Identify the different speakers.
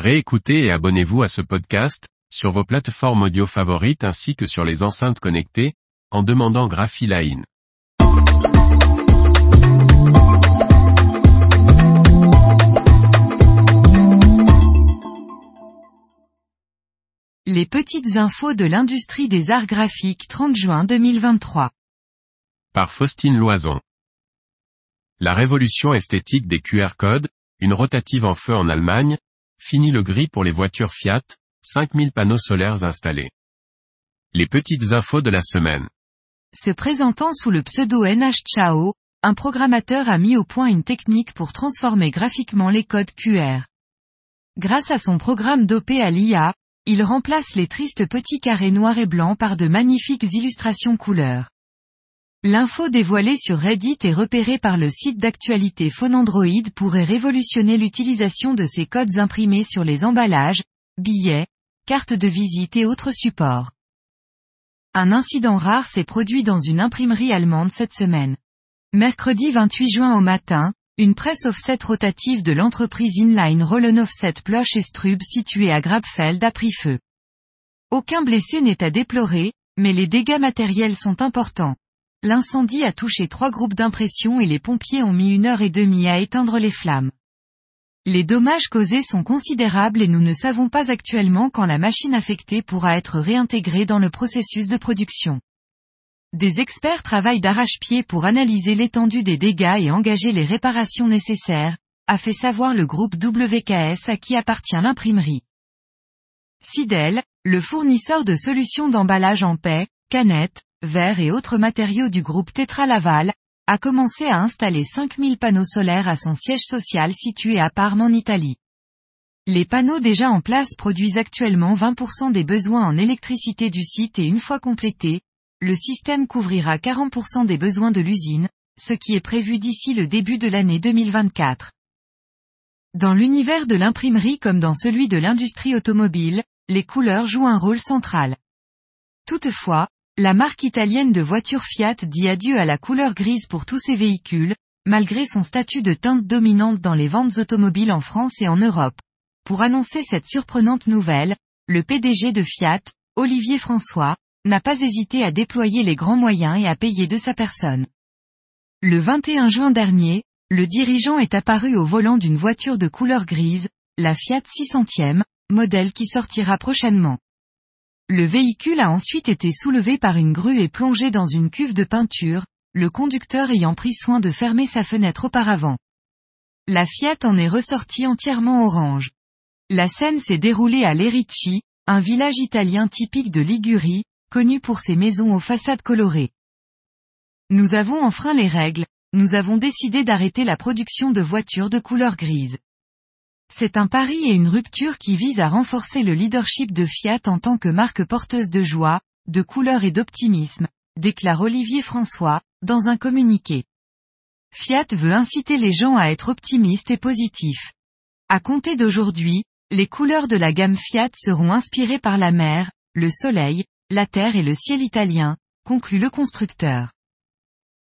Speaker 1: Réécoutez et abonnez-vous à ce podcast, sur vos plateformes audio favorites ainsi que sur les enceintes connectées, en demandant Graphiline.
Speaker 2: Les petites infos de l'industrie des arts graphiques 30 juin 2023.
Speaker 1: Par Faustine Loison. La révolution esthétique des QR codes, une rotative en feu en Allemagne, finit le gris pour les voitures Fiat, 5000 panneaux solaires installés. Les petites infos de la semaine.
Speaker 2: Se présentant sous le pseudo NH Chao, un programmateur a mis au point une technique pour transformer graphiquement les codes QR. Grâce à son programme dopé à l'IA, il remplace les tristes petits carrés noirs et blancs par de magnifiques illustrations couleurs. L'info dévoilée sur Reddit et repérée par le site d'actualité Phonandroid pourrait révolutionner l'utilisation de ces codes imprimés sur les emballages, billets, cartes de visite et autres supports. Un incident rare s'est produit dans une imprimerie allemande cette semaine. Mercredi 28 juin au matin, une presse offset rotative de l'entreprise Inline Rollen Offset Ploche et Strub située à Grabfeld a pris feu. Aucun blessé n'est à déplorer, mais les dégâts matériels sont importants. L'incendie a touché trois groupes d'impression et les pompiers ont mis une heure et demie à éteindre les flammes. Les dommages causés sont considérables et nous ne savons pas actuellement quand la machine affectée pourra être réintégrée dans le processus de production. Des experts travaillent d'arrache-pied pour analyser l'étendue des dégâts et engager les réparations nécessaires, a fait savoir le groupe WKS à qui appartient l'imprimerie. Sidel, le fournisseur de solutions d'emballage en paix, canettes, verres et autres matériaux du groupe Tetra Laval, a commencé à installer 5000 panneaux solaires à son siège social situé à Parme en Italie. Les panneaux déjà en place produisent actuellement 20% des besoins en électricité du site et une fois complété, le système couvrira 40% des besoins de l'usine, ce qui est prévu d'ici le début de l'année 2024. Dans l'univers de l'imprimerie comme dans celui de l'industrie automobile, les couleurs jouent un rôle central. Toutefois, la marque italienne de voitures Fiat dit adieu à la couleur grise pour tous ses véhicules, malgré son statut de teinte dominante dans les ventes automobiles en France et en Europe. Pour annoncer cette surprenante nouvelle, le PDG de Fiat, Olivier François, n'a pas hésité à déployer les grands moyens et à payer de sa personne. Le 21 juin dernier, le dirigeant est apparu au volant d'une voiture de couleur grise, la Fiat 600e, modèle qui sortira prochainement. Le véhicule a ensuite été soulevé par une grue et plongé dans une cuve de peinture, le conducteur ayant pris soin de fermer sa fenêtre auparavant. La Fiat en est ressortie entièrement orange. La scène s'est déroulée à Lerici, un village italien typique de Ligurie, connu pour ses maisons aux façades colorées. Nous avons enfreint les règles, nous avons décidé d'arrêter la production de voitures de couleur grise. C'est un pari et une rupture qui vise à renforcer le leadership de Fiat en tant que marque porteuse de joie, de couleur et d'optimisme, déclare Olivier François, dans un communiqué. Fiat veut inciter les gens à être optimistes et positifs. À compter d'aujourd'hui, les couleurs de la gamme Fiat seront inspirées par la mer, le soleil, la terre et le ciel italien, conclut le constructeur.